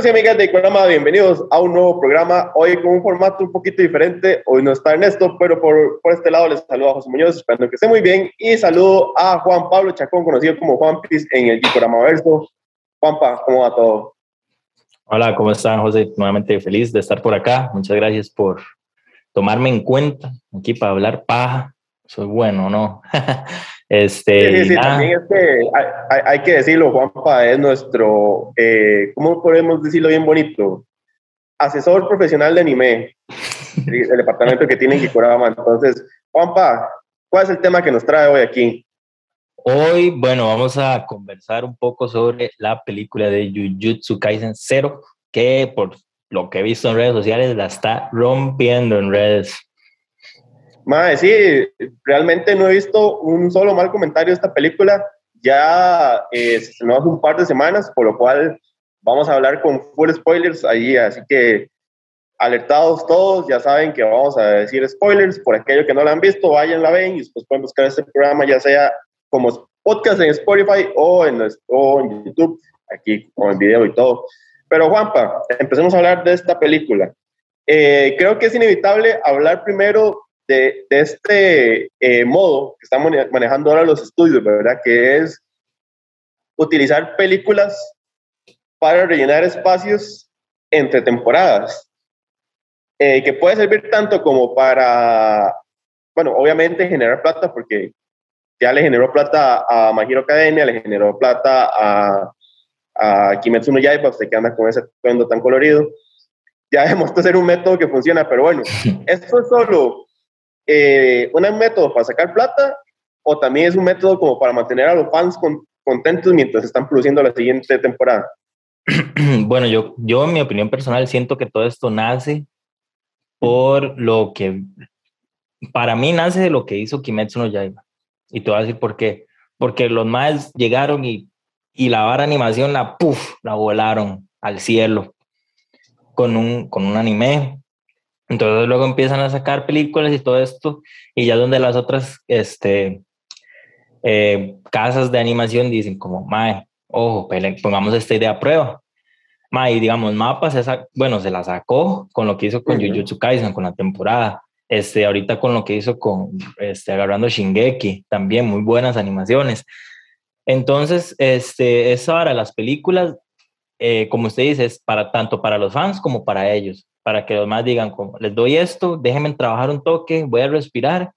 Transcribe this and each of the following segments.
Amigos y amigas de programa, bienvenidos a un nuevo programa. Hoy con un formato un poquito diferente. Hoy no está Ernesto, pero por, por este lado les saludo a José Muñoz, esperando que esté muy bien. Y saludo a Juan Pablo Chacón, conocido como Juan Piz en el programa Verso. Juanpa, ¿cómo va todo? Hola, ¿cómo están, José? Nuevamente feliz de estar por acá. Muchas gracias por tomarme en cuenta aquí para hablar paja. Soy bueno, ¿no? Este, sí, sí, también es que hay, que decirlo, Juanpa es nuestro, eh, ¿cómo podemos decirlo bien bonito? Asesor profesional de anime, el departamento que tiene en Kikurama. Entonces, Juanpa, ¿cuál es el tema que nos trae hoy aquí? Hoy, bueno, vamos a conversar un poco sobre la película de Jujutsu Kaisen Zero, que por lo que he visto en redes sociales la está rompiendo en redes. Madre, sí, realmente no he visto un solo mal comentario de esta película. Ya eh, se hace un par de semanas, por lo cual vamos a hablar con full spoilers ahí, así que alertados todos, ya saben que vamos a decir spoilers, por aquello que no la han visto, vayan, la ven y después pueden buscar este programa ya sea como podcast en Spotify o en, o en YouTube, aquí con el video y todo. Pero Juanpa, empecemos a hablar de esta película. Eh, creo que es inevitable hablar primero de, este eh, modo que estamos manejando ahora los estudios, ¿verdad? Que es utilizar películas para rellenar espacios entre temporadas, eh, que puede servir tanto como para, bueno, obviamente generar plata, porque ya le generó plata a Mahiro Academia, le generó plata a, a Kimetsu no Yaiba, usted que anda con ese atuendo tan colorido, ya demostró ser un método que funciona, pero bueno, esto es solo eh, un método para sacar plata o también es un método como para mantener a los fans contentos mientras están produciendo la siguiente temporada? Bueno, yo, yo en mi opinión personal siento que todo esto nace por lo que, para mí nace de lo que hizo Kimetsu no Yaiba. Y te voy a decir por qué. Porque los más llegaron y, y la vara animación la, puff, la volaron al cielo con un, con un anime entonces luego empiezan a sacar películas y todo esto, y ya donde las otras este, eh, casas de animación dicen como, mae, ojo, pongamos esta idea a prueba. Mae, y digamos, mapas, esa, bueno, se la sacó con lo que hizo con Jujutsu Kaisen, con la temporada. Este, ahorita con lo que hizo con, este, agarrando Shingeki, también muy buenas animaciones. Entonces, este, eso ahora, las películas, eh, como usted dice, es para tanto para los fans como para ellos para que los más digan, como, les doy esto, déjenme trabajar un toque, voy a respirar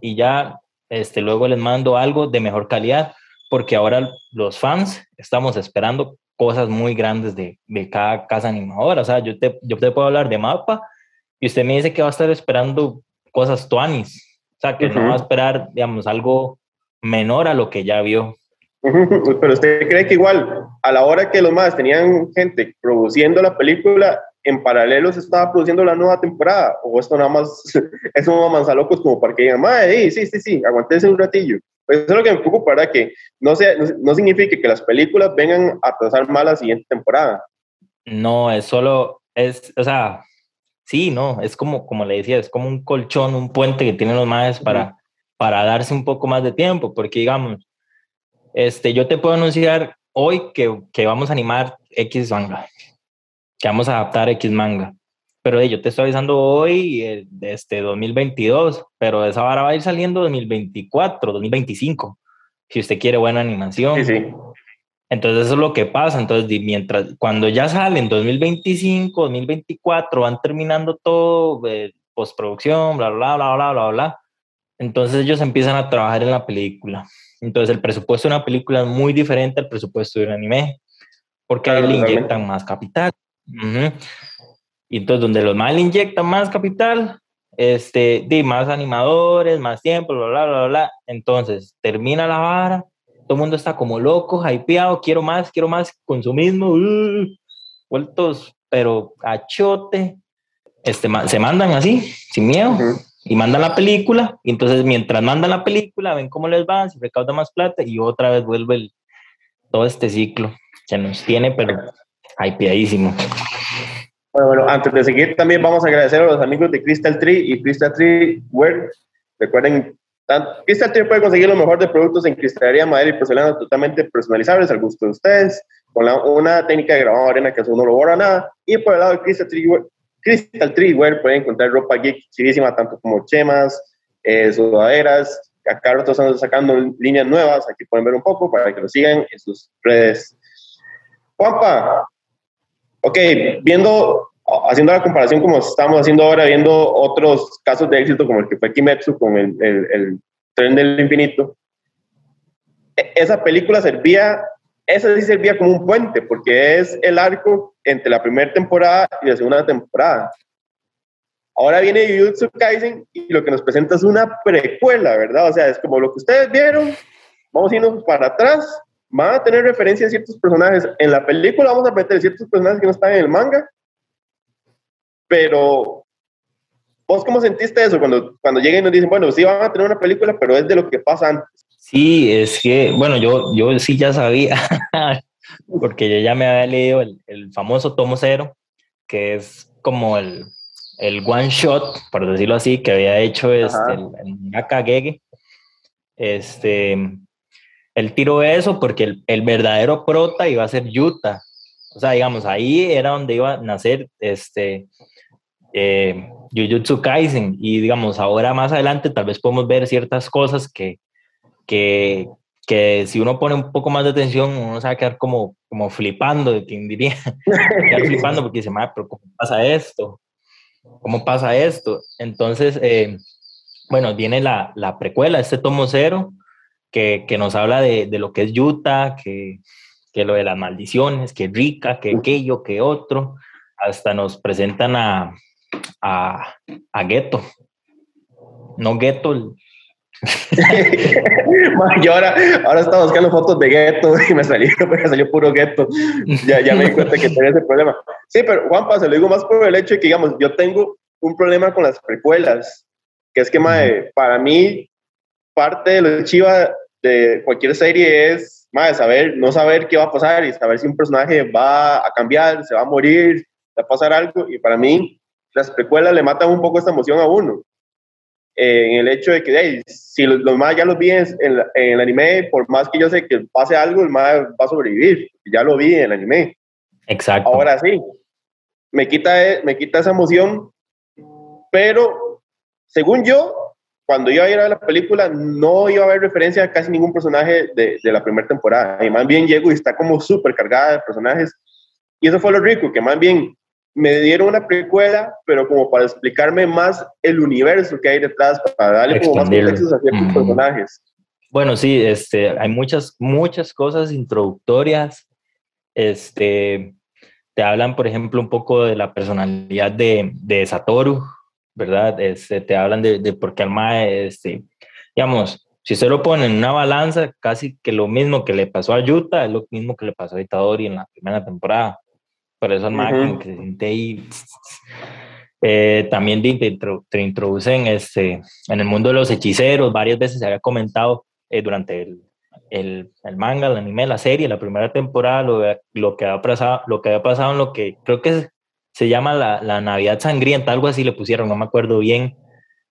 y ya este, luego les mando algo de mejor calidad, porque ahora los fans estamos esperando cosas muy grandes de, de cada casa animadora. O sea, yo te, yo te puedo hablar de mapa y usted me dice que va a estar esperando cosas tuanis. O sea, que no va a esperar, digamos, algo menor a lo que ya vio. Pero usted cree que igual, a la hora que los más tenían gente produciendo la película, en paralelo se estaba produciendo la nueva temporada, o esto nada más es un manzalocos como para que digan, madre, sí, sí, sí, aguantense un ratillo. Pues eso es lo que me preocupa, ¿verdad? Que no, sea, no, signifique que las películas vengan a pasar mal la siguiente temporada. No, es solo, es, o sea, sí, no, es como, como le decía, es como un colchón, un puente que tienen los madres para, para darse un poco más de tiempo, porque digamos, este, yo te puedo anunciar hoy que, que vamos a animar X manga, que vamos a adaptar X manga. Pero yo te estoy avisando hoy eh, de este 2022, pero esa vara va a ir saliendo 2024, 2025, si usted quiere buena animación. Sí, sí. Entonces eso es lo que pasa. Entonces, mientras, cuando ya salen 2025, 2024, van terminando todo, eh, postproducción, bla, bla, bla, bla, bla, bla. Entonces ellos empiezan a trabajar en la película. Entonces el presupuesto de una película es muy diferente al presupuesto de un anime, porque ahí le inyectan más capital. Y entonces donde los más le inyectan más capital, este, de más animadores, más tiempo, bla, bla, bla, bla. Entonces termina la vara, todo el mundo está como loco, hypeado, quiero más, quiero más consumismo, uh, vueltos, pero achote. Este, se mandan así, sin miedo y mandan la película, y entonces mientras mandan la película, ven cómo les va, se recauda más plata y otra vez vuelve el, todo este ciclo que nos tiene, pero hypeadísimo. Bueno, bueno, antes de seguir, también vamos a agradecer a los amigos de Crystal Tree y Crystal Tree Wear. Recuerden, Crystal Tree puede conseguir lo mejor de productos en cristalería, madera y porcelana totalmente personalizables al gusto de ustedes. con una técnica de grabado arena que eso no lo borra nada. Y por el lado de Crystal Tree, Crystal pueden encontrar ropa geek chidísima, tanto como chemas, eh, sudaderas. Acá nosotros estamos sacando líneas nuevas, aquí pueden ver un poco para que lo sigan en sus redes. Juanpa, ok, viendo, haciendo la comparación como estamos haciendo ahora, viendo otros casos de éxito como el que fue Kimetsu con el, el, tren del infinito, esa película servía, esa sí servía como un puente, porque es el arco entre la primera temporada y la segunda temporada. Ahora viene Jujutsu Kaisen y lo que nos presenta es una precuela, ¿verdad? O sea, es como lo que ustedes vieron, vamos a irnos para atrás, van a tener referencia a ciertos personajes. En la película vamos a meter ciertos personajes que no están en el manga, pero ¿vos cómo sentiste eso cuando, cuando llegan y nos dicen, bueno, sí van a tener una película, pero es de lo que pasa antes? Sí, es que, bueno, yo, yo sí ya sabía, porque yo ya me había leído el, el famoso tomo cero, que es como el, el one shot, por decirlo así, que había hecho este, el, el Nakagege. Este, él tiró eso porque el, el, verdadero prota iba a ser Yuta. O sea, digamos, ahí era donde iba a nacer este, eh, Jujutsu Kaisen. Y digamos, ahora más adelante tal vez podemos ver ciertas cosas que, que, que si uno pone un poco más de atención, uno se va a quedar como, como flipando, de quien diría, quedar flipando porque dice, pero ¿cómo pasa esto? ¿Cómo pasa esto? Entonces, eh, bueno, viene la, la, precuela, este tomo cero, que, que nos habla de, de, lo que es Utah, que, que lo de las maldiciones, que rica, que aquello, que otro, hasta nos presentan a, a, a Ghetto. No Ghetto, yo ahora, ahora estaba buscando fotos de gueto y me salió, me salió puro gueto. Ya, ya me di cuenta que tenía ese problema. Sí, pero Juanpa, se lo digo más por el hecho de que, digamos, yo tengo un problema con las precuelas, que es que, para mí, parte de lo chiva de cualquier serie es, saber, no saber qué va a pasar y saber si un personaje va a cambiar, se va a morir, va a pasar algo. Y para mí, las precuelas le matan un poco esta emoción a uno en el hecho de que si los, más ya los vi en, en, el anime, por más que yo sé que pase algo, el más va a sobrevivir. Ya lo vi en el anime. Exacto. Ahora sí, me quita, me quita esa emoción, pero según yo, cuando iba a ir a la película, no iba a haber referencia a casi ningún personaje de, de la primera temporada. Y más bien llego y está como súper cargada de personajes. Y eso fue lo rico, que más bien me dieron una precuela, pero como para explicarme más el universo que hay detrás, para darle como más contextos a ciertos personajes. Bueno, sí, este, hay muchas, muchas cosas introductorias. Este, te hablan, por ejemplo, un poco de la personalidad de, de Satoru, ¿verdad? Este, te hablan de, de por qué Alma, este, digamos, si se lo ponen en una balanza, casi que lo mismo que le pasó a Yuta es lo mismo que le pasó a Itadori en la primera temporada. Por eso el que se siente ahí. Eh, también te, te, introducen este, en el mundo de los hechiceros. Varias veces se había comentado eh, durante el, el, el, manga, el anime, la serie, la primera temporada, lo, lo, que había pasado, lo que había pasado en lo que creo que se llama la, la Navidad Sangrienta, algo así le pusieron, no me acuerdo bien,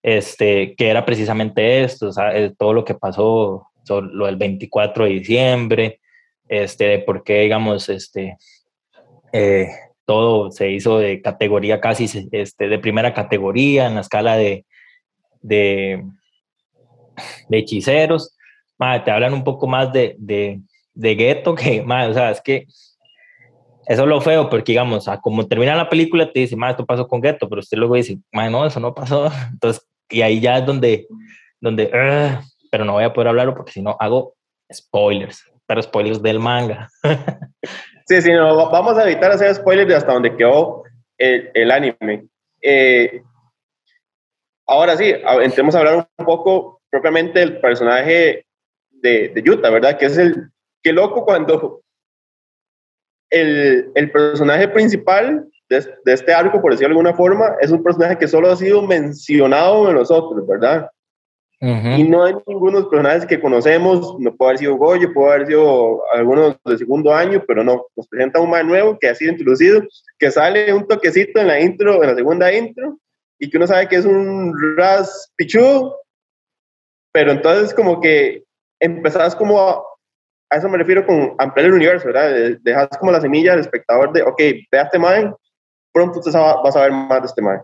este, que era precisamente esto, sea, eh, todo lo que pasó, lo del 24 de diciembre, este, por qué, digamos, este, eh, todo se hizo de categoría casi este, de primera categoría en la escala de, de, de hechiceros. te hablan un poco más de, de, de gueto que, más o sea, es que eso es lo feo, porque digamos, como termina la película, te dice, esto pasó con gueto, pero usted luego dice, no, eso no pasó. Entonces, y ahí ya es donde, donde pero no voy a poder hablarlo porque si no hago spoilers, pero spoilers del manga. Sí, sí, no, vamos a evitar hacer spoilers de hasta donde quedó el, el anime. Eh, ahora sí, entremos a hablar un poco propiamente del personaje de, de Yuta, ¿verdad? Que es el, qué loco cuando el, el personaje principal de, de, este arco, por decirlo de alguna forma, es un personaje que solo ha sido mencionado en los otros, ¿verdad? Y no hay ninguno de los personajes que conocemos, no puede haber sido Goyo, puede haber sido algunos de segundo año, pero no, nos presenta un más nuevo que ha sido introducido, que sale un toquecito en la intro, en la segunda intro, y que uno sabe que es un Ras Pichu, pero entonces como que empezás como a, a eso me refiero con ampliar el universo, ¿verdad? Dejas como la semilla del espectador de, ok, ve a este man, pronto te vas a ver más de este man.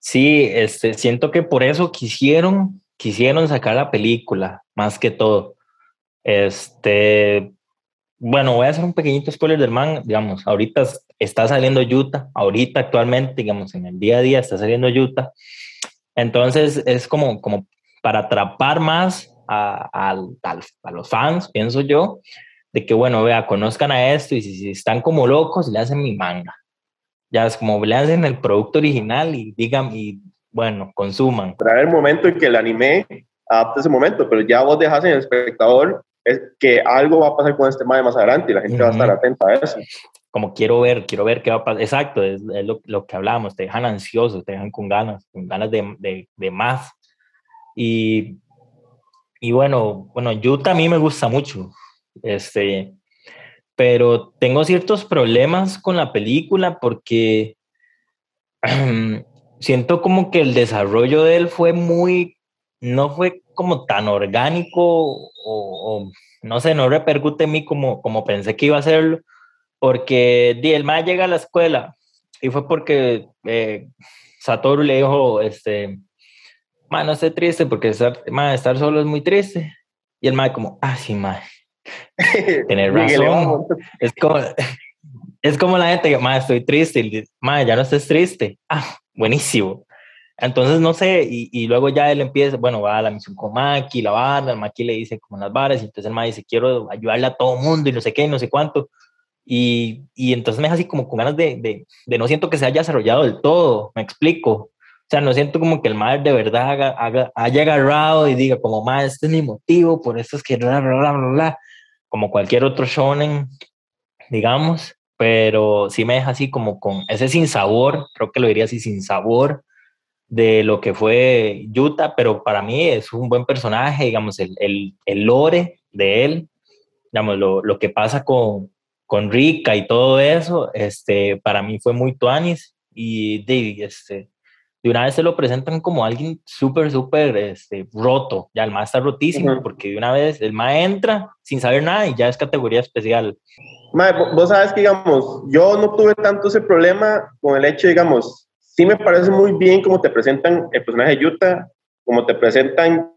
Sí, este, siento que por eso quisieron, quisieron sacar la película, más que todo. Este, bueno, voy a hacer un pequeñito spoiler del man, digamos, ahorita está saliendo Utah, ahorita actualmente, digamos, en el día a día está saliendo Utah. Entonces es como, como para atrapar más a, a, los fans, pienso yo, de que, bueno, vea, conozcan a esto y si, están como locos, le hacen mi manga. Ya es como le hacen el producto original y digan, y bueno, consuman. Para el momento en que el anime adapte ese momento, pero ya vos dejas en el espectador es que algo va a pasar con este tema más adelante y la gente va a estar atenta a eso. Como quiero ver, quiero ver qué va a pasar. Exacto, es, lo, lo, que hablamos, te dejan ansiosos, te dejan con ganas, con ganas de, de, de más. Y y bueno, bueno, Utah a mí me gusta mucho, este, pero tengo ciertos problemas con la película porque siento como que el desarrollo de él fue muy, no fue como tan orgánico o, no sé, no repercute en mí como, como pensé que iba a hacerlo, porque di, el más llega a la escuela y fue porque eh, Satoru le dijo, este, ma, no esté triste porque estar, estar solo es muy triste. Y el mae como, ah, sí, mae. Tener razón. es como, es como la gente que, ma, estoy triste. Y ma, ya no estés triste. Ah, buenísimo. Entonces, no sé, y, y, luego ya él empieza, bueno, va a la misión con Maki, la el Maki le dice como las varas, y entonces el Maki dice, quiero ayudarle a todo mundo y no sé qué, y no sé cuánto. Y, y entonces me deja así como con ganas de, de, de, no siento que se haya desarrollado del todo, me explico. O sea, no siento como que el madre de verdad haga, haya agarrado y diga como, madre, este es mi motivo, por eso es que bla, bla, bla, bla, bla, como cualquier otro shonen, digamos, pero sí me deja así como con ese sin sabor, creo que lo diría así, sin sabor de lo que fue Yuta, pero para mí es un buen personaje, digamos, el, el, el lore de él, digamos, lo, lo que pasa con, con Rika y todo eso, este, para mí fue muy tuanis y David, este, de una vez se lo presentan como alguien súper, súper este, roto. Ya el MA está rotísimo porque de una vez el MA entra sin saber nada y ya es categoría especial. Ma, vos sabes que, digamos, yo no tuve tanto ese problema con el hecho, digamos, sí me parece muy bien como te presentan el personaje de Yuta, como te presentan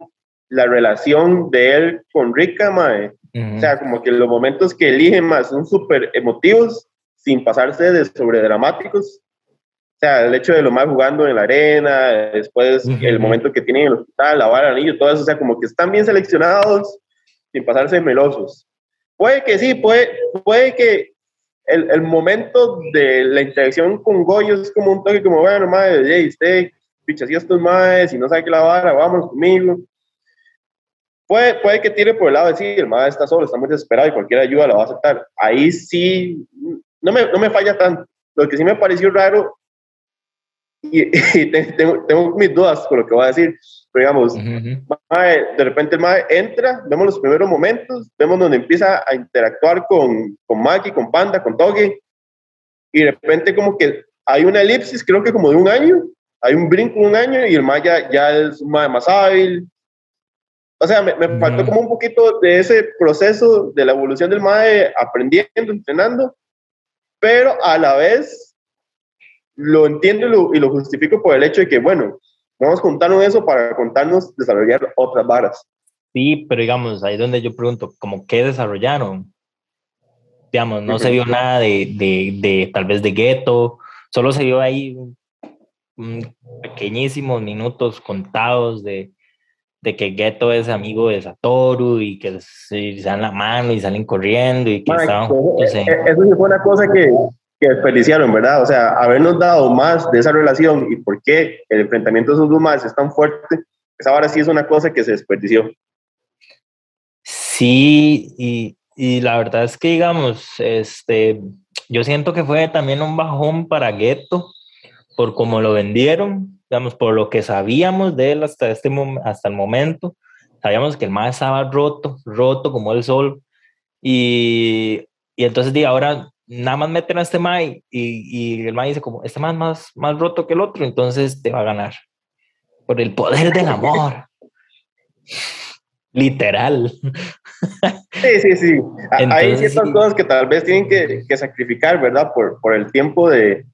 la relación de él con Rika, mae. O sea, como que los momentos que eligen más son súper emotivos, sin pasarse de sobredramáticos sea, el hecho de lo más jugando en la arena, después el momento que tienen en el hospital, lavar el anillo, todo eso, o sea, como que están bien seleccionados sin pasarse melosos. Puede que sí, puede, puede que el, el momento de la interacción con Goyo es como un toque como, bueno, madre, hey, usted pichasía estos madres y no sabe qué lavar, vamos conmigo. Puede, puede que tire por el lado de sí, el madre está solo, está muy desesperado y cualquier ayuda la va a aceptar. Ahí sí, no me, no me falla tanto. Lo que sí me pareció raro y, tengo, tengo, mis dudas con lo que voy a decir, pero digamos, de repente el mae entra, vemos los primeros momentos, vemos donde empieza a interactuar con, con Maki, con Panda, con Togi, y de repente como que hay una elipsis, creo que como de un año, hay un brinco de un año y el mae ya, es un mae más hábil. O sea, me, me faltó como un poquito de ese proceso de la evolución del mae aprendiendo, entrenando, pero a la vez lo entiendo y lo, justifico por el hecho de que, bueno, vamos contarnos eso para contarnos desarrollar otras varas. Sí, pero digamos, ahí es donde yo pregunto, ¿cómo qué desarrollaron? Digamos, no se vio nada de, de, de, tal vez de gueto, solo se vio ahí pequeñísimos minutos contados de, de que Geto es amigo de Satoru y que se, dan la mano y salen corriendo y que estaban juntos. Eso fue una cosa que, que desperdiciaron, ¿verdad? O sea, habernos dado más de esa relación y por qué el enfrentamiento de esos dos más es tan fuerte, esa ahora sí es una cosa que se desperdició. Sí, y, y la verdad es que, digamos, este, yo siento que fue también un bajón para Gueto por cómo lo vendieron, digamos, por lo que sabíamos de él hasta, este, hasta el momento. Sabíamos que el más estaba roto, roto como el sol. Y, y entonces, de ahora nada más meten a este Mai y, y el Mai dice como, este Mai es más, más roto que el otro, entonces te va a ganar. Por el poder del amor. literal. Sí, sí, sí. Hay ciertas cosas que tal vez tienen que, que, sacrificar, ¿verdad? Por, por el tiempo de,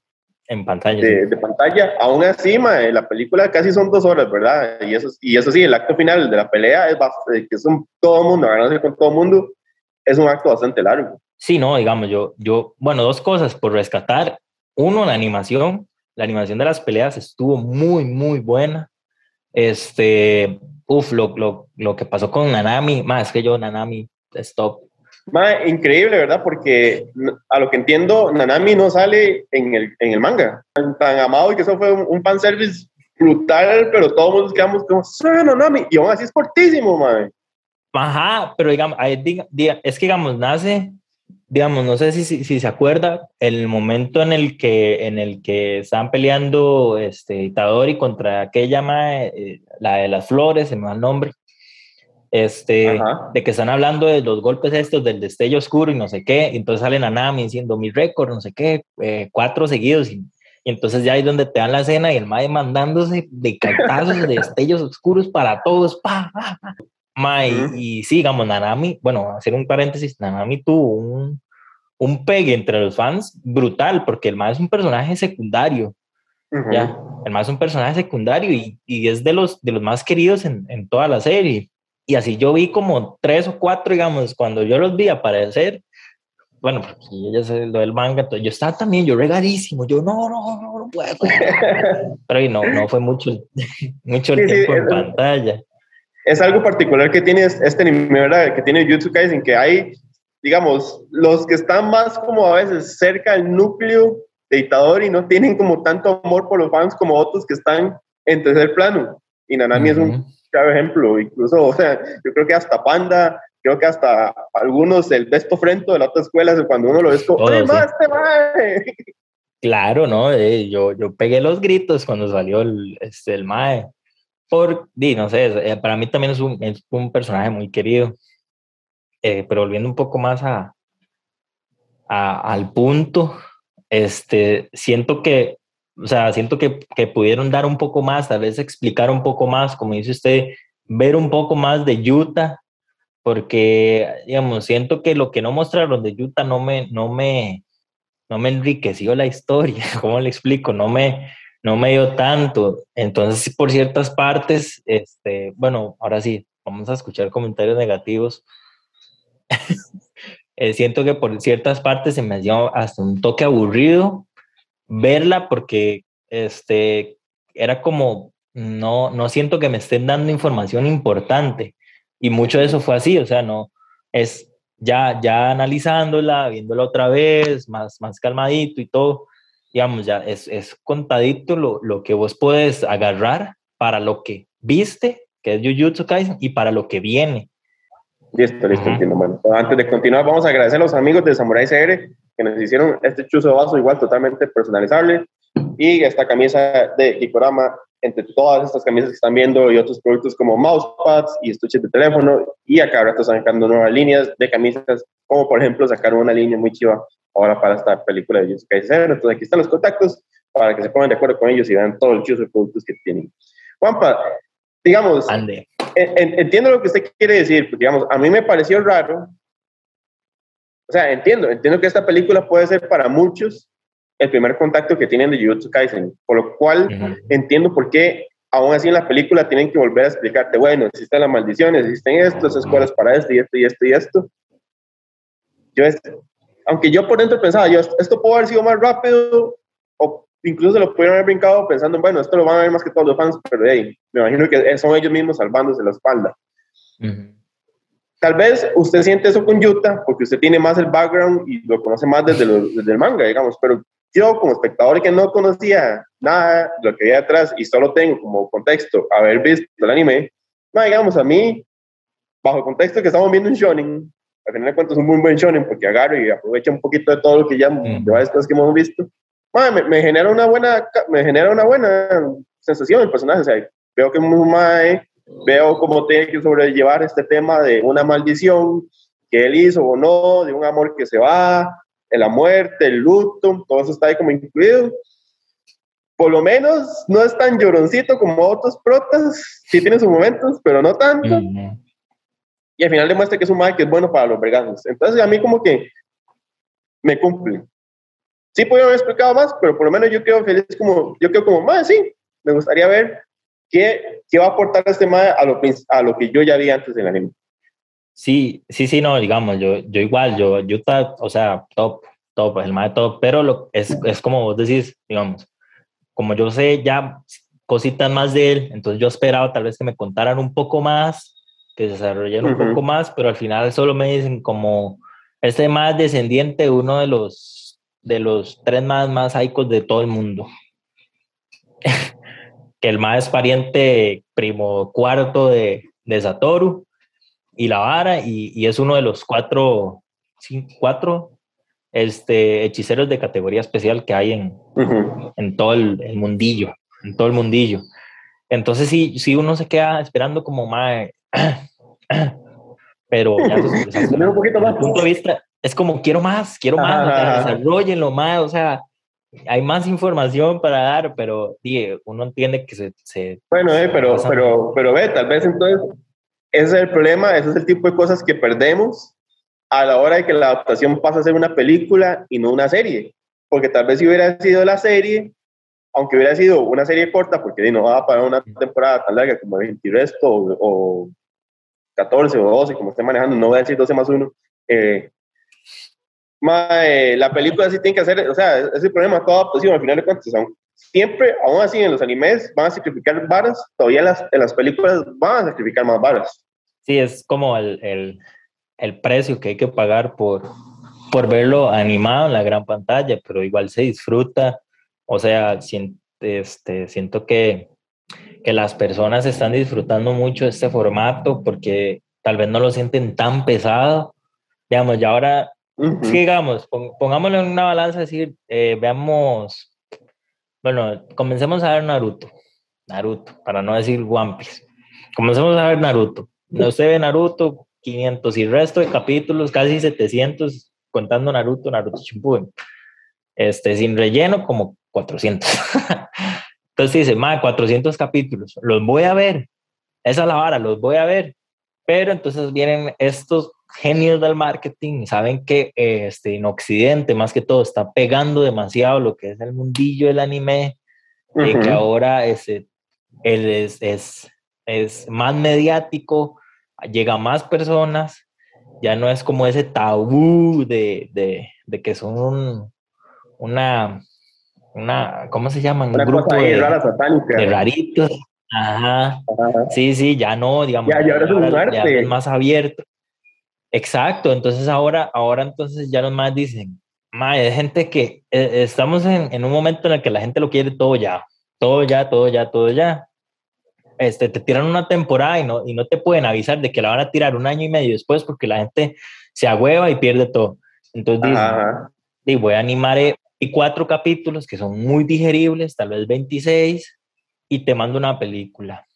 en pantalla. De, pantalla. Aún así, la película casi son dos horas, ¿verdad? Y eso, y eso sí, el acto final de la pelea es bastante, que es un, todo mundo, ganarse con todo mundo, es un acto bastante largo. Sí, no, digamos, yo, yo, bueno, dos cosas por rescatar. Uno, la animación. La animación de las peleas estuvo muy, muy buena. Este, uff, lo, lo, lo, que pasó con Nanami, más que yo, Nanami, stop. increíble, ¿verdad? Porque a lo que entiendo, Nanami no sale en el, en el manga. Tan, amado y que eso fue un, un fanservice brutal, pero todos nos quedamos como, ¡soy Nanami! Y aún así es cortísimo, man. Ajá, pero digamos, es que digamos, nace digamos, no sé si, si, se acuerda, el momento en el que, en el que estaban peleando este, Itadori contra aquella mae, eh, la de las flores, se me va el nombre, este, de que están hablando de los golpes estos del destello oscuro y no sé qué, y entonces salen a Nami diciendo mi récord, no sé qué, eh, cuatro seguidos, y, entonces ya ahí donde te dan la escena y el mae mandándose de cartazos de destellos oscuros para todos, pa, pa, pa y, sí, digamos, Nanami, bueno, hacer un paréntesis, Nanami tuvo un, un pegue entre los fans brutal, porque el más es un personaje secundario, ¿ya? El más es un personaje secundario y, y, es de los, de los más queridos en, en, toda la serie. Y así yo vi como tres o cuatro, digamos, cuando yo los vi aparecer, bueno, pues ella se lo del manga, entonces yo estaba también, yo regadísimo, yo no, no, no, no puedo. Pero no, no fue mucho, mucho el tiempo en pantalla es algo particular que tiene este anime, ¿verdad? Que tiene Jutsu Kaisen, que hay, digamos, los que están más como a veces cerca del núcleo de Itadori y no tienen como tanto amor por los fans como otros que están en tercer plano. Y Nanami es un claro ejemplo, incluso, o sea, yo creo que hasta Panda, creo que hasta algunos del Besto Frento de la otra escuela, cuando uno lo ve, como, ¡Oye, más te mae! Claro, ¿no? Eh, yo, yo pegué los gritos cuando salió el, este, el mae. Por, di, no sé, eh, para mí también es un, es un personaje muy querido. Eh, pero volviendo un poco más a, a, al punto, este, siento que, o sea, siento que, que, pudieron dar un poco más, tal vez explicar un poco más, como dice usted, ver un poco más de Utah, porque, digamos, siento que lo que no mostraron de Utah no me, no me, no me enriqueció la historia, ¿cómo le explico? No me, no me dio tanto. Entonces, por ciertas partes, este, bueno, ahora sí, vamos a escuchar comentarios negativos. Eh, siento que por ciertas partes se me dio hasta un toque aburrido verla porque este, era como, no, no siento que me estén dando información importante. Y mucho de eso fue así, o sea, no, es ya, ya analizándola, viéndola otra vez, más, más calmadito y todo, digamos, ya es, es contadito lo, lo, que vos puedes agarrar para lo que viste, que es Jujutsu Kaisen, y para lo que viene. Listo, listo, entiendo. Bueno, antes de continuar, vamos a agradecer a los amigos de Samurai CR que nos hicieron este chuzo vaso igual totalmente personalizable y esta camisa de Hikorama entre todas estas camisas que están viendo y otros productos como mousepads y estuches de teléfono y acá ahora están sacando nuevas líneas de camisas como por ejemplo sacar una línea muy chiva ahora para esta película de Jujutsu Kaisen. Entonces aquí están los contactos para que se pongan de acuerdo con ellos y vean todo el chuzo de productos que tienen. Juanpa, digamos, entiendo lo que usted quiere decir, pues, digamos, a mí me pareció raro, o sea, entiendo, entiendo que esta película puede ser para muchos el primer contacto que tienen de Jujutsu Kaisen, por lo cual entiendo por qué aún así en la película tienen que volver a explicarte, bueno, existen las maldiciones, existen estas escuelas para esto y esto y esto y esto. Yo es, aunque yo por dentro pensaba, yo, esto puede haber sido más rápido, o incluso lo pudieron haber brincado pensando, bueno, esto lo van a ver más que todos los fans, pero hey, me imagino que son ellos mismos salvándose la espalda. Tal vez usted siente eso con Yuta, porque usted tiene más el background y lo conoce más desde, desde el manga, digamos, pero yo como espectador que no conocía nada de lo que había atrás y solo tengo como contexto haber visto el anime, no, digamos, a mí, bajo el contexto que estamos viendo un shonen, al final de cuentas es un muy buen shonen porque agarro y aprovecha un poquito de todo lo que ya, de varias cosas que hemos visto. me, me, genera una buena, me genera una buena sensación el personaje, o sea, veo que es muy mae, veo cómo tiene que sobrellevar este tema de una maldición que él hizo o no, de un amor que se va, de la muerte, el luto, todo eso está ahí como incluido. Por lo menos no es tan lloroncito como otros protas, sí tiene sus momentos, pero no tanto. Y al final demuestra que es un mae que es bueno para los vergazos. Entonces a mí como que me cumple. Sí podría haber explicado más, pero por lo menos yo quedo feliz como, yo quedo como, mae, sí, me gustaría ver qué, qué va a aportar este mae a lo, a lo que yo ya vi antes del anime. Sí, sí, sí, no, digamos, yo, yo igual, yo, yo, o sea, top, top, el mae top, pero lo, es, es como vos decís, digamos, como yo sé ya cositas más de él, entonces yo esperaba tal vez que me contaran un poco más, que desarrollaran un poco más, pero al final solo me dicen como este más descendiente de uno de los de los tres más más aicos de todo el mundo. que el más es pariente primo cuarto de, de Satoru y la vara, y, y, es uno de los cuatro, cinco, cuatro este, hechiceros de categoría especial que hay en, en todo el, el, mundillo, en todo el mundillo. Entonces sí, sí uno se queda esperando como más, pero ya, un poquito más. punto de vista es como quiero más, quiero más, desarrollenlo más, o sea, hay más información para dar, pero uno entiende que se... se bueno, eh, pero, pero, pero ve, tal vez entonces ese es el problema, ese es el tipo de cosas que perdemos a la hora de que la adaptación pasa a ser una película y no una serie. Porque tal vez si hubiera sido la serie, aunque hubiera sido una serie corta, porque no va para una temporada tan larga como 20 resto o, o, 14 o 12, como esté manejando, no voy a decir 12 más 1, eh, la película sí tiene que hacer, o sea, ese problema, toda adaptación, al final de cuentas, siempre, aún así en los animes van a sacrificar varas, todavía en las, en las películas van a sacrificar más varas. Sí, es como el, el, el, precio que hay que pagar por, por verlo animado en la gran pantalla, pero igual se disfruta. O sea, siento, este, siento que, que las personas están disfrutando mucho este formato porque tal vez no lo sienten tan pesado. Digamos, ya ahora, digamos, pongámoslo en una balanza, decir, eh, veamos bueno, comencemos a ver Naruto. Naruto, para no decir One Piece. Comencemos a ver Naruto. No se ve Naruto, 500 y resto de capítulos, casi 700, contando Naruto, Naruto Shippuden. Este, sin relleno, como 400. Entonces dice, más 400 capítulos, los voy a ver. Esa es la vara, los voy a ver. Pero entonces vienen estos genios del marketing saben que este, en Occidente, más que todo, está pegando demasiado lo que es el mundillo del anime, y que ahora es, es, es, es, más mediático, llega a más personas, ya no es como ese tabú de, de, de que son un, una, una, ¿cómo se llama? Un grupo de, de, raritos. Ajá. Sí, sí, ya no, digamos, ya, ya, ya es más abierto. Exacto, entonces ahora, ahora entonces ya los más dicen, hay gente que eh, estamos en, en, un momento en el que la gente lo quiere todo ya, todo ya, todo ya, todo ya. Este, te tiran una temporada y no, y no te pueden avisar de que la van a tirar un año y medio después porque la gente se agüeva y pierde todo. Entonces dicen, voy a animar eh, y cuatro capítulos que son muy digeribles, tal vez 26, y te mando una película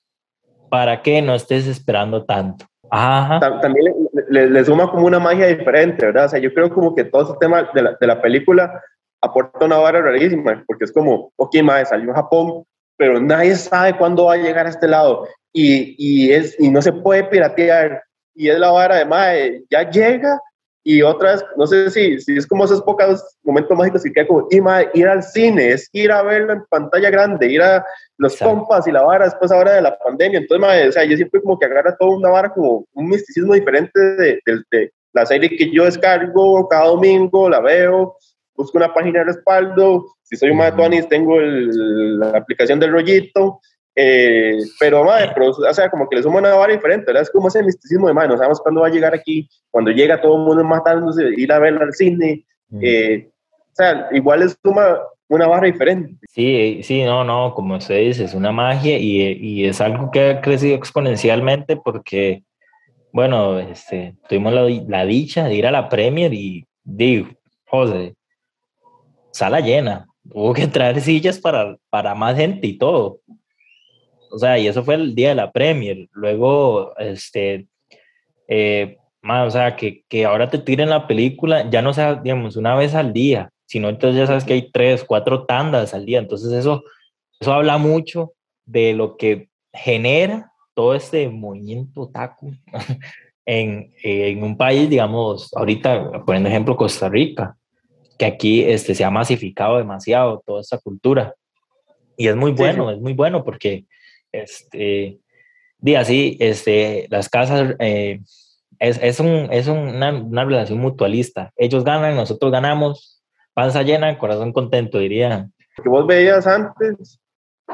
para que no estés esperando tanto. También le, suma como una magia diferente, ¿verdad? O sea, yo creo como que todo ese tema de la, de la película aporta una vara rarísima, porque es como, ok, madre, salió a Japón, pero nadie sabe cuándo va a llegar a este lado y, y, es, y no se puede piratear. Y es la vara de, madre, ya llega y otras, no sé si, si es como esos pocos momentos mágicos que queda como, ir al cine, es ir a verlo en pantalla grande, ir a los compas y la vara después ahora de la pandemia. Entonces, o sea, yo siempre como que agarra toda una vara como un misticismo diferente de, de, la serie que yo descargo cada domingo, la veo, busco una página de respaldo, si soy un uh tengo el, la aplicación del rollito, eh, pero, madre, pero, o sea, como que le suma una vara diferente, ¿verdad? Es como ese misticismo de, madre, no sabemos cuándo va a llegar aquí, cuando llega todo el mundo matándose, ir a verla al cine, eh, o sea, igual le suma una barra diferente. Sí, sí, no, no, como se dice, es una magia y, y es algo que ha crecido exponencialmente porque, bueno, este, tuvimos la, la dicha de ir a la Premier y digo, José, sala llena, hubo que traer sillas para, para más gente y todo. O sea, y eso fue el día de la Premier. Luego, este, eh, o sea, que, que, ahora te tiren la película, ya no sea, digamos, una vez al día, sino entonces ya sabes que hay tres, cuatro tandas al día. Entonces eso, eso habla mucho de lo que genera todo este movimiento taco en, en, un país, digamos, ahorita, poniendo ejemplo, Costa Rica, que aquí este, se ha masificado demasiado toda esta cultura. Y es muy bueno, es muy bueno porque, este, di así, este, las casas, eh, es, es, un, es una, una, relación mutualista. Ellos ganan, nosotros ganamos, panza llena, corazón contento, diría. Que vos veías antes,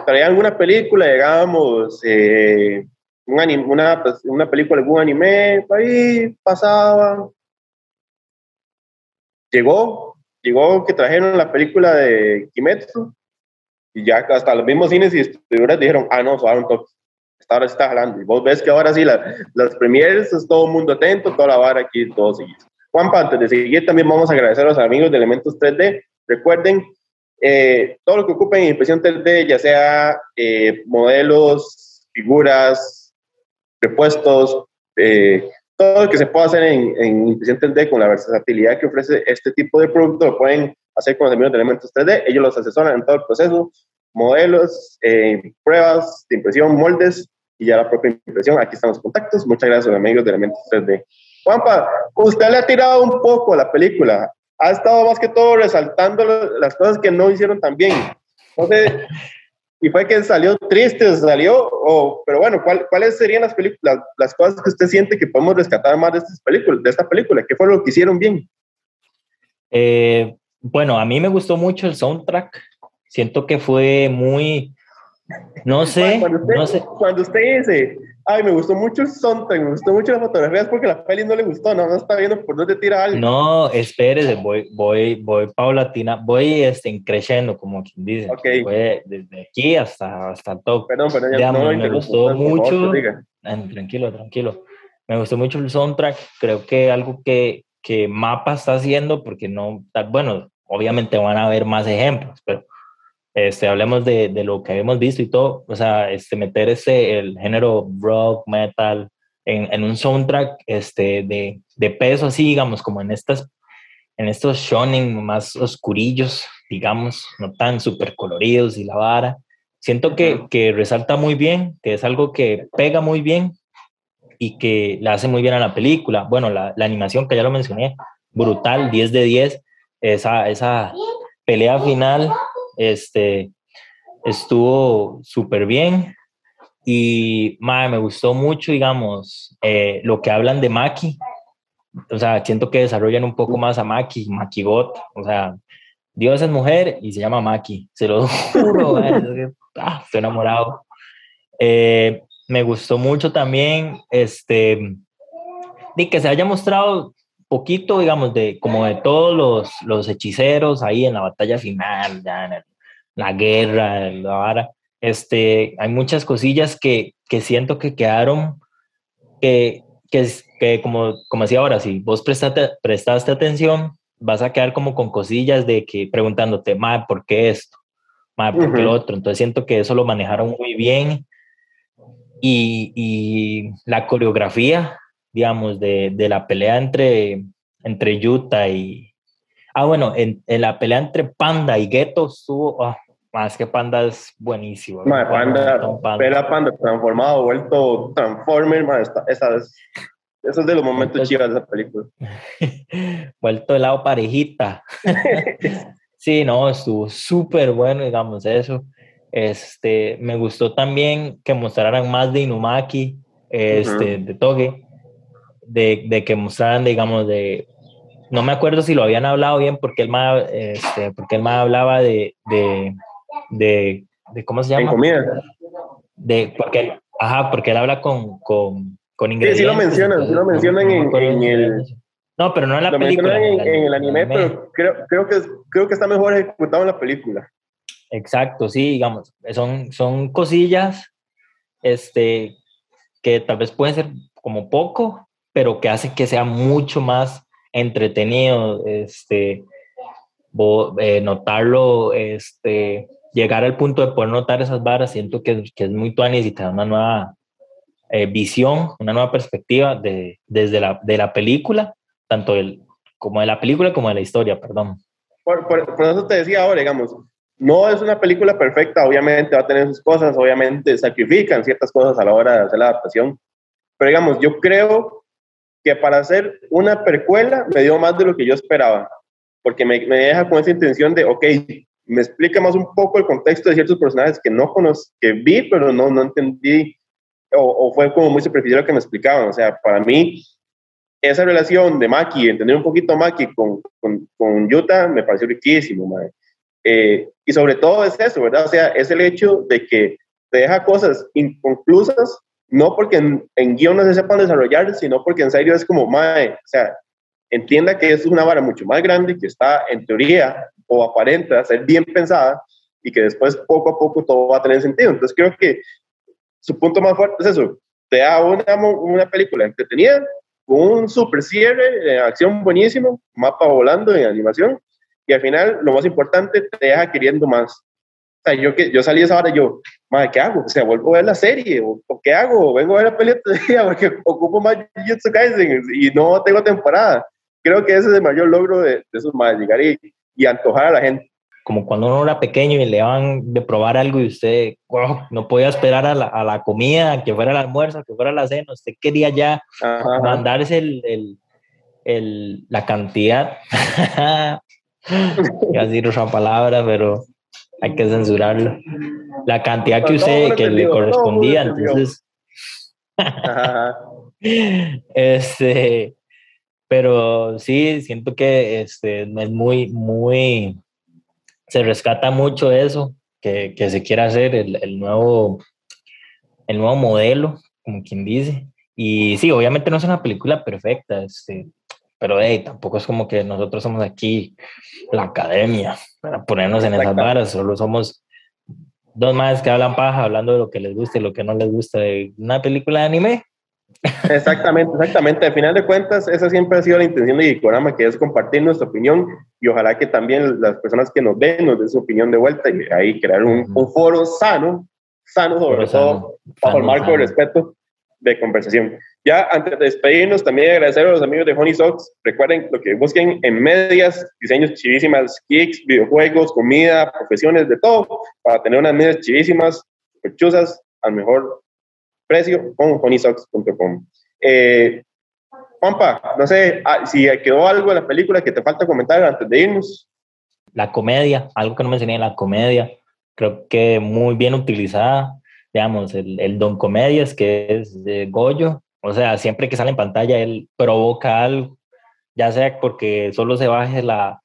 traía alguna película, llegábamos, eh, una, pues, una película, algún anime, ahí pasaba. Llegó, llegó que trajeron la película de Kimetsu, y ya hasta los mismos cines y distribuidores dijeron, ah, no, suave un toque. Esta hora está jalando. Y vos ves que ahora sí, la, las premieres, es todo el mundo atento, toda la vara aquí, todo sigue. Juanpa, antes de seguir, también vamos a agradecer a los amigos de Elementos 3D. Recuerden, eh, todo lo que ocupen en impresión 3D, ya sea eh, modelos, figuras, repuestos, eh, todo lo que se pueda hacer en, en, impresión 3D con la versatilidad que ofrece este tipo de producto, lo pueden hacer con los amigos de Elementos 3D. Ellos los asesoran en todo el proceso, modelos, pruebas de impresión, moldes y ya la propia impresión. Aquí están los contactos. Muchas gracias a los amigos de Elementos 3D. Juanpa, usted le ha tirado un poco a la película. Ha estado más que todo resaltando las cosas que no hicieron tan bien. Entonces, y fue que salió triste, salió, o, pero bueno, ¿cuál, ¿cuáles serían las, películas, las cosas que usted siente que podemos rescatar más de, estas películas, de esta película? ¿Qué fue lo que hicieron bien? Eh, bueno, a mí me gustó mucho el soundtrack. Siento que fue muy, no sé, cuando usted, no sé. Cuando usted dice, ay, me gustó mucho el soundtrack, me gustó mucho las fotografías porque la peli no le gustó, no, no está viendo por dónde tira algo. No, espérese, voy, voy, voy paulatina, voy este, creciendo, como quien dice. Okay. Voy desde aquí hasta, hasta el top. Perdón, perdón, ya Digamos, no me gustó mucho. Tranquilo, tranquilo. Me gustó mucho el soundtrack. Creo que algo que, que Mapa está haciendo, porque no, bueno, obviamente van a haber más ejemplos, pero este, hablemos de, de, lo que hemos visto y todo, o sea, este, meter ese, el género rock, metal, en, en un soundtrack este, de, de, peso, así, digamos, como en, estas, en estos shonen más oscurillos, digamos, no tan súper coloridos y la vara. Siento que, que resalta muy bien, que es algo que pega muy bien y que le hace muy bien a la película. Bueno, la, la animación, que ya lo mencioné, brutal, 10 de 10, esa, esa pelea final este, estuvo súper bien y me gustó mucho, digamos, eh, lo que hablan de Maki. O sea, siento que desarrollan un poco más a Maki, Maki Bot. O sea, Dios es mujer y se llama Maki. Se lo juro, ah, estoy enamorado. Eh, me gustó mucho también este, de que se haya mostrado poquito, digamos, de como de todos los, los hechiceros ahí en la batalla final, ya en el la guerra, la vara. Este, hay muchas cosillas que, que siento que quedaron, que, que, que, como, como decía ahora, si vos prestaste, prestaste atención, vas a quedar como con cosillas de que preguntándote, ma, ¿por qué esto? Ma, ¿por qué lo otro? Entonces siento que eso lo manejaron muy bien. Y, y la coreografía, digamos, de, de, la pelea entre, entre Yuta y... Ah, bueno, en, en la pelea entre Panda y Geto estuvo... Oh, más que Panda es buenísimo. Ma, Panda, Panda. Panda transformado, vuelto Transformer, ma, esa es, eso es de los momentos chivas de esa película. vuelto de lado parejita. sí, no, estuvo súper bueno, digamos, eso. Este, me gustó también que mostraran más de Inumaki, este, de Toge, de, de, que mostraran, digamos, de... No me acuerdo si lo habían hablado bien porque él más, este, porque él más hablaba de, de de, de ¿cómo se llama? En comida. De, porque, ajá, porque él habla con, con, con ingredientes. Sí, sí lo mencionan, sí lo mencionan en, en, el... No, pero no en la lo película. En, en, el anime, pero creo, creo, que, creo que está mejor ejecutado en la película. Exacto, sí, digamos, son, son cosillas este, que tal vez pueden ser como poco, pero que hacen que sea mucho más entretenido, este, eh, notarlo, este, llegar al punto de poder notar esas varas, siento que, que es muy tuanis y te da una nueva eh, visión, una nueva perspectiva de, desde la, de la película, tanto el, como de la película como de la historia, perdón. Por, por, por, eso te decía ahora, digamos, no es una película perfecta, obviamente va a tener sus cosas, obviamente sacrifican ciertas cosas a la hora de hacer la adaptación, pero digamos, yo creo que para hacer una precuela me dio más de lo que yo esperaba, porque me, me deja con esa intención de, ok, me explica más un poco el contexto de ciertos personajes que no conozco, que vi, pero no, no entendí, o, o fue como muy superficial lo que me explicaban. O sea, para mí, esa relación de Maki, entender un poquito Maki con, con, con Yuta, me pareció riquísimo, madre. Eh, y sobre todo es eso, ¿verdad? O sea, es el hecho de que te deja cosas inconclusas, no porque en, en guion no se sepan desarrollar, sino porque en serio es como, madre, o sea, entienda que es una vara mucho más grande, que está en teoría o aparenta ser bien pensada y que después poco a poco todo va a tener sentido. Entonces creo que su punto más fuerte es eso, te da una, una película entretenida, con un super cierre, acción buenísimo, mapa volando en animación, y al final, lo más importante, te deja queriendo más. O sea, yo, que, yo salí esa hora y yo, madre, ¿qué hago? O sea, vuelvo a ver la serie, o, ¿qué hago? Vengo a ver la película porque ocupo más Jujutsu Kaisen y no tengo temporada. Creo que ese es el mayor logro de, de esos madres, llegar y, y antojar a la gente como cuando uno era pequeño y le daban de probar algo y usted wow, no podía esperar a la, a la, comida, que fuera el almuerzo, que fuera la cena, usted quería ya Ajá. mandarse el, el, el, la cantidad, iba a decir otra palabra, pero hay que censurarlo, la cantidad que usted, que le correspondía, entonces, este, pero sí, siento que este, es muy, muy se rescata mucho eso, que, que se quiera hacer el, el, nuevo, el nuevo modelo, como quien dice. Y sí, obviamente no es una película perfecta, este, pero hey, tampoco es como que nosotros somos aquí la academia para ponernos en esas varas, solo somos dos más que hablan paja hablando de lo que les gusta y lo que no les gusta de una película de anime. Exactamente, exactamente. Al final de cuentas, esa siempre ha sido la intención de Gikorama, que es compartir nuestra opinión y ojalá que también las personas que nos ven nos den su opinión de vuelta y ahí crear un, un foro sano, sano sobre todo, bajo el marco de respeto de conversación. Ya antes de despedirnos, también agradecer a los amigos de Honey Socks. Recuerden lo que busquen en medias, diseños chivísimas, kicks, videojuegos, comida, profesiones, de todo, para tener unas medias chivísimas, chuzas, al mejor precio con honeysox.com. Eh, Juanpa, no sé ah, si quedó algo en la película que te falta comentar antes de irnos. La comedia, algo que no mencioné, la comedia, creo que muy bien utilizada, digamos, el, el Don Comedias, que es de Goyo, o sea, siempre que sale en pantalla él provoca algo, ya sea porque solo se baje la,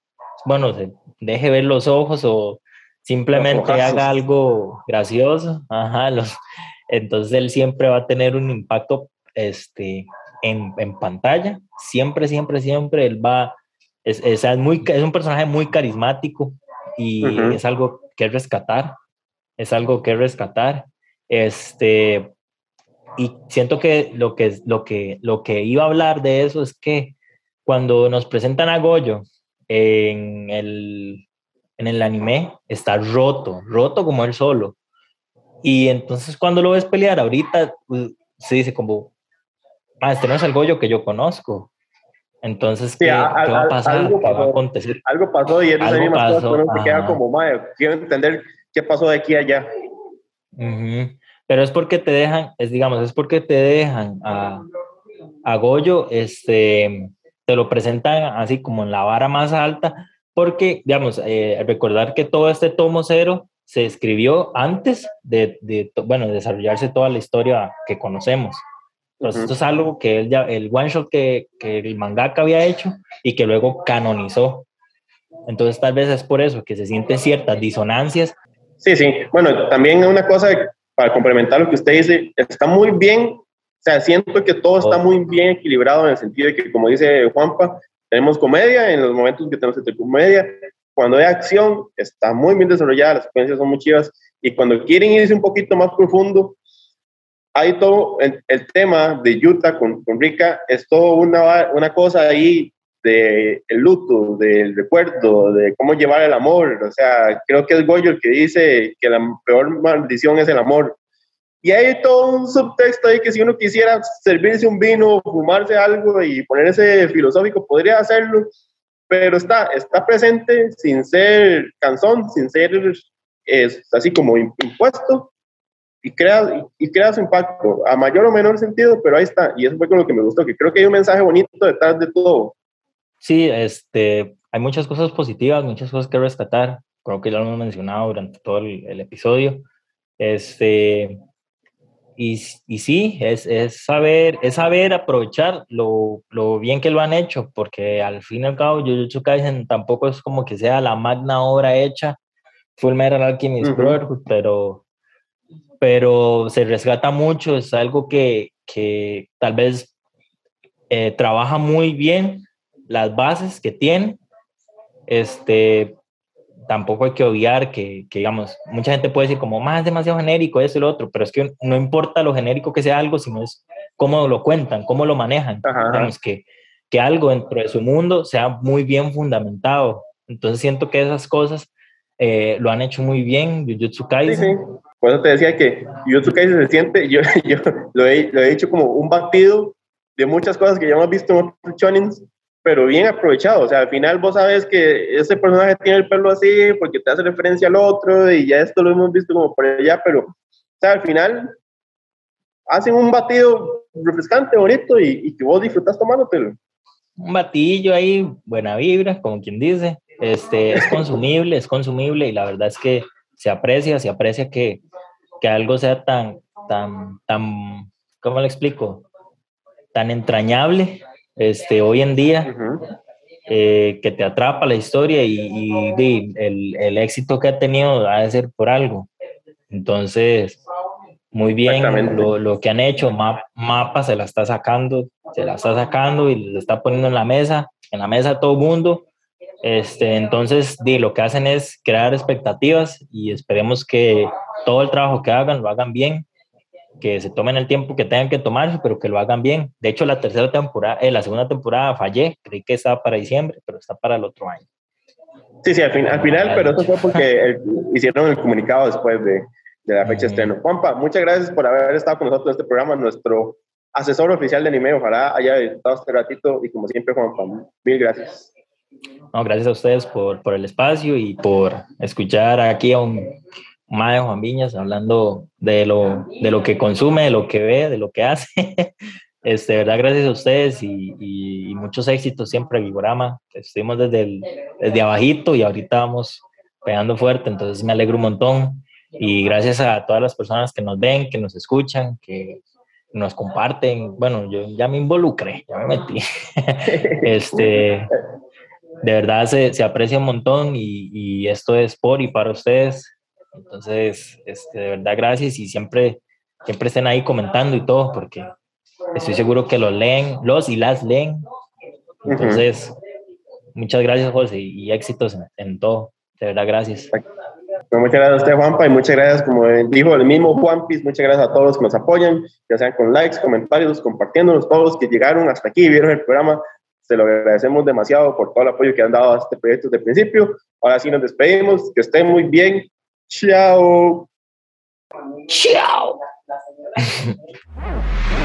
bueno, se deje ver los ojos o simplemente haga algo gracioso, ajá, los, entonces él siempre va a tener un impacto este, en, en pantalla, siempre, siempre, siempre él va, es, es, es, muy, es un personaje muy carismático y uh -huh. es algo que rescatar, es algo que rescatar. Este, y siento que lo que, lo, que, lo que iba a hablar de eso es que cuando nos presentan a Goyo en el, en el anime, está roto, roto como él solo. Y entonces cuando lo ves pelear ahorita, se dice como, ah, este no es el Goyo que yo conozco. Entonces, ¿qué, sí, a, ¿qué va a pasar? Algo pasó, ¿Qué va a acontecer? Algo pasó y cosas uno se queda como, madre, quiero entender qué pasó de aquí a allá. Uh -huh. Pero es porque te dejan, es digamos, es porque te dejan a, a Goyo, este, te lo presentan así como en la vara más alta, porque, digamos, eh, recordar que todo este tomo cero se escribió antes de, de, bueno, desarrollarse toda la historia que conocemos. Entonces, uh -huh. esto es algo que él ya, el one shot que, que el mangaka había hecho y que luego canonizó. Entonces, tal vez es por eso que se sienten ciertas disonancias. Sí, sí. Bueno, también una cosa para complementar lo que usted dice, está muy bien, o sea, siento que todo está muy bien equilibrado en el sentido de que, como dice Juanpa, tenemos comedia en los momentos que tenemos entre comedia, cuando hay acción, está muy bien desarrollada, las secuencias son muy chivas, y cuando quieren irse un poquito más profundo, hay todo el, el tema de Utah con, con Rika, es todo una, una cosa ahí de luto, del recuerdo, de cómo llevar el amor. O sea, creo que es Goyo el que dice que la peor maldición es el amor. Y hay todo un subtexto ahí que si uno quisiera servirse un vino, fumarse algo y ponerse filosófico, podría hacerlo, pero está, está presente sin ser canzón, sin ser es, así como impuesto. y crea, y crea su impacto, a mayor o menor sentido, pero ahí está. Y eso fue con lo que me gustó, que creo que hay un mensaje bonito detrás de todo. Sí, este, hay muchas cosas positivas, muchas cosas que rescatar. Creo que ya lo hemos mencionado durante todo el, el episodio. Este, y, y sí, es, es, saber, es saber aprovechar lo, lo, bien que lo han hecho, porque al fin y al cabo Jujutsu Kaisen tampoco es como que sea la magna obra hecha, Full Metal Alchemist uh Brotherhood, pero, pero se rescata mucho, es algo que, que tal vez eh, trabaja muy bien las bases que tiene, este, tampoco hay que obviar que, que, digamos, mucha gente puede decir como, más demasiado genérico, eso y lo otro, pero es que no importa lo genérico que sea algo, sino es cómo lo cuentan, cómo lo manejan. Digamos, que, que algo dentro de su mundo sea muy bien fundamentado. Entonces siento que esas cosas eh, lo han hecho muy bien, Jujutsu Kaisen. Sí, sí. Por eso te decía que Jujutsu Kaisen se siente, yo, yo lo, he, lo he dicho como un batido de muchas cosas que ya hemos visto en otros pero bien aprovechado. O sea, al final vos sabes que ese personaje tiene el pelo así porque te hace referencia al otro y ya esto lo hemos visto como por allá, pero o sea, al final hacen un batido refrescante, bonito y, y que vos disfrutas tomándotelo. Un batillo ahí, buena vibra, como quien dice. Este, es consumible, es consumible y la verdad es que se aprecia, se aprecia que, que algo sea tan, tan, tan, ¿cómo le explico? Tan entrañable este, hoy en día, eh, que te atrapa la historia y, y, el, el, éxito que ha tenido ha de ser por algo. Entonces, muy bien lo, lo, que han hecho, Map, Mapa se la está sacando, se la está sacando y le está poniendo en la mesa, en la mesa a todo mundo. Este, entonces, di, lo que hacen es crear expectativas y esperemos que todo el trabajo que hagan lo hagan bien que se tomen el tiempo que tengan que tomarse, pero que lo hagan bien. De hecho, la tercera temporada, eh, la segunda temporada fallé, creí que estaba para diciembre, pero está para el otro año. Sí, sí, al, fin, al final, pero eso fue porque el, hicieron el comunicado después de, de la fecha de estreno. Juanpa, muchas gracias por haber estado con nosotros en este programa, nuestro asesor oficial de anime, ojalá haya estado este ratito y como siempre, Juanpa, mil gracias. No, gracias a ustedes por, por el espacio y por escuchar aquí a un Mae Juan Viñas hablando de lo, de lo que consume, de lo que ve, de lo que hace. Este, verdad, gracias a ustedes y, y, muchos éxitos siempre, Vigorama. Estuvimos desde, el, desde abajito y ahorita vamos pegando fuerte, entonces me alegro un montón. Y gracias a todas las personas que nos ven, que nos escuchan, que nos comparten. Bueno, yo ya me involucré, ya me metí. este, de verdad se, se aprecia un montón y, y esto es por y para ustedes. Entonces, este, de verdad, gracias y siempre, siempre estén ahí comentando y todo, porque estoy seguro que los leen, los y las leen. Entonces, muchas gracias, José, y éxitos en, todo. De verdad, gracias. muchas gracias a usted, Juanpa, y muchas gracias, como dijo el mismo Juanpis, muchas gracias a todos los que nos apoyan, ya sean con likes, comentarios, compartiéndonos, todos los que llegaron hasta aquí, vieron el programa. Se lo agradecemos demasiado por todo el apoyo que han dado a este proyecto desde el principio. Ahora sí nos despedimos, que estén muy bien Tchau. Tchau.